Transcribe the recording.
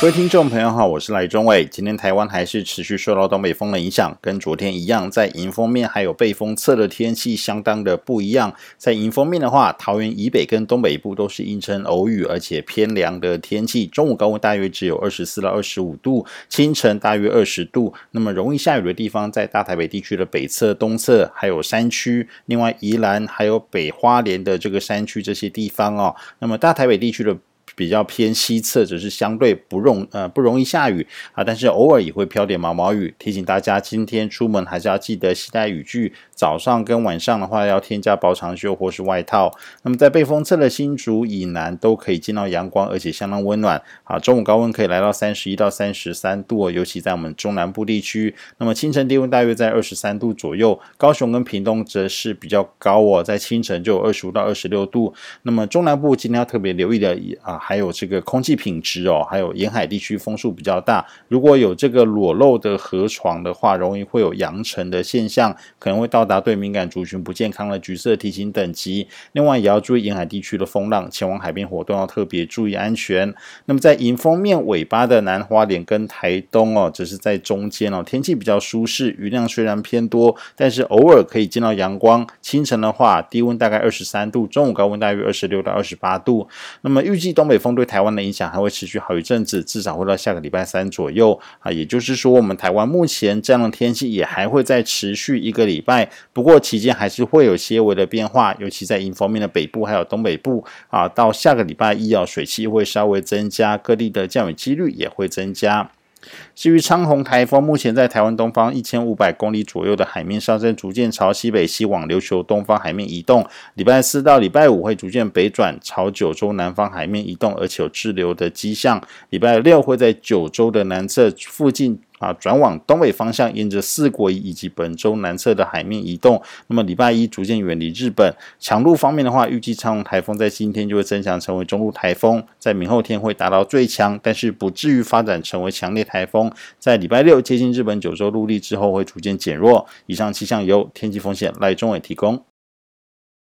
各位听众朋友好，我是赖中伟。今天台湾还是持续受到东北风的影响，跟昨天一样，在迎风面还有背风侧的天气相当的不一样。在迎风面的话，桃园以北跟东北部都是阴沉偶雨，而且偏凉的天气。中午高温大约只有二十四到二十五度，清晨大约二十度。那么容易下雨的地方，在大台北地区的北侧、东侧，还有山区。另外，宜兰还有北花莲的这个山区这些地方哦。那么大台北地区的。比较偏西侧，只是相对不容呃不容易下雨啊，但是偶尔也会飘点毛毛雨。提醒大家，今天出门还是要记得携带雨具。早上跟晚上的话，要添加薄长袖或是外套。那么在背风侧的新竹以南都可以见到阳光，而且相当温暖啊。中午高温可以来到三十一到三十三度，尤其在我们中南部地区。那么清晨低温大约在二十三度左右。高雄跟屏东则是比较高哦，在清晨就有二十五到二十六度。那么中南部今天要特别留意的啊。还有这个空气品质哦，还有沿海地区风速比较大，如果有这个裸露的河床的话，容易会有扬尘的现象，可能会到达对敏感族群不健康的橘色提醒等级。另外也要注意沿海地区的风浪，前往海边活动要特别注意安全。那么在迎风面尾巴的南花莲跟台东哦，只是在中间哦，天气比较舒适，雨量虽然偏多，但是偶尔可以见到阳光。清晨的话，低温大概二十三度，中午高温大约二十六到二十八度。那么预计东北风对台湾的影响还会持续好一阵子，至少会到下个礼拜三左右啊。也就是说，我们台湾目前这样的天气也还会再持续一个礼拜。不过期间还是会有些微的变化，尤其在迎风面的北部还有东北部啊。到下个礼拜一啊，水汽会稍微增加，各地的降雨几率也会增加。至于昌宏台风，目前在台湾东方一千五百公里左右的海面上升，逐渐朝西北西往琉球东方海面移动。礼拜四到礼拜五会逐渐北转，朝九州南方海面移动，而且有滞留的迹象。礼拜六会在九州的南侧附近。啊，转往东北方向，沿着四国以及本州南侧的海面移动。那么礼拜一逐渐远离日本。强度方面的话，预计昌鸿台风在今天就会增强成为中度台风，在明后天会达到最强，但是不至于发展成为强烈台风。在礼拜六接近日本九州陆地之后，会逐渐减弱。以上气象由天气风险赖中伟提供。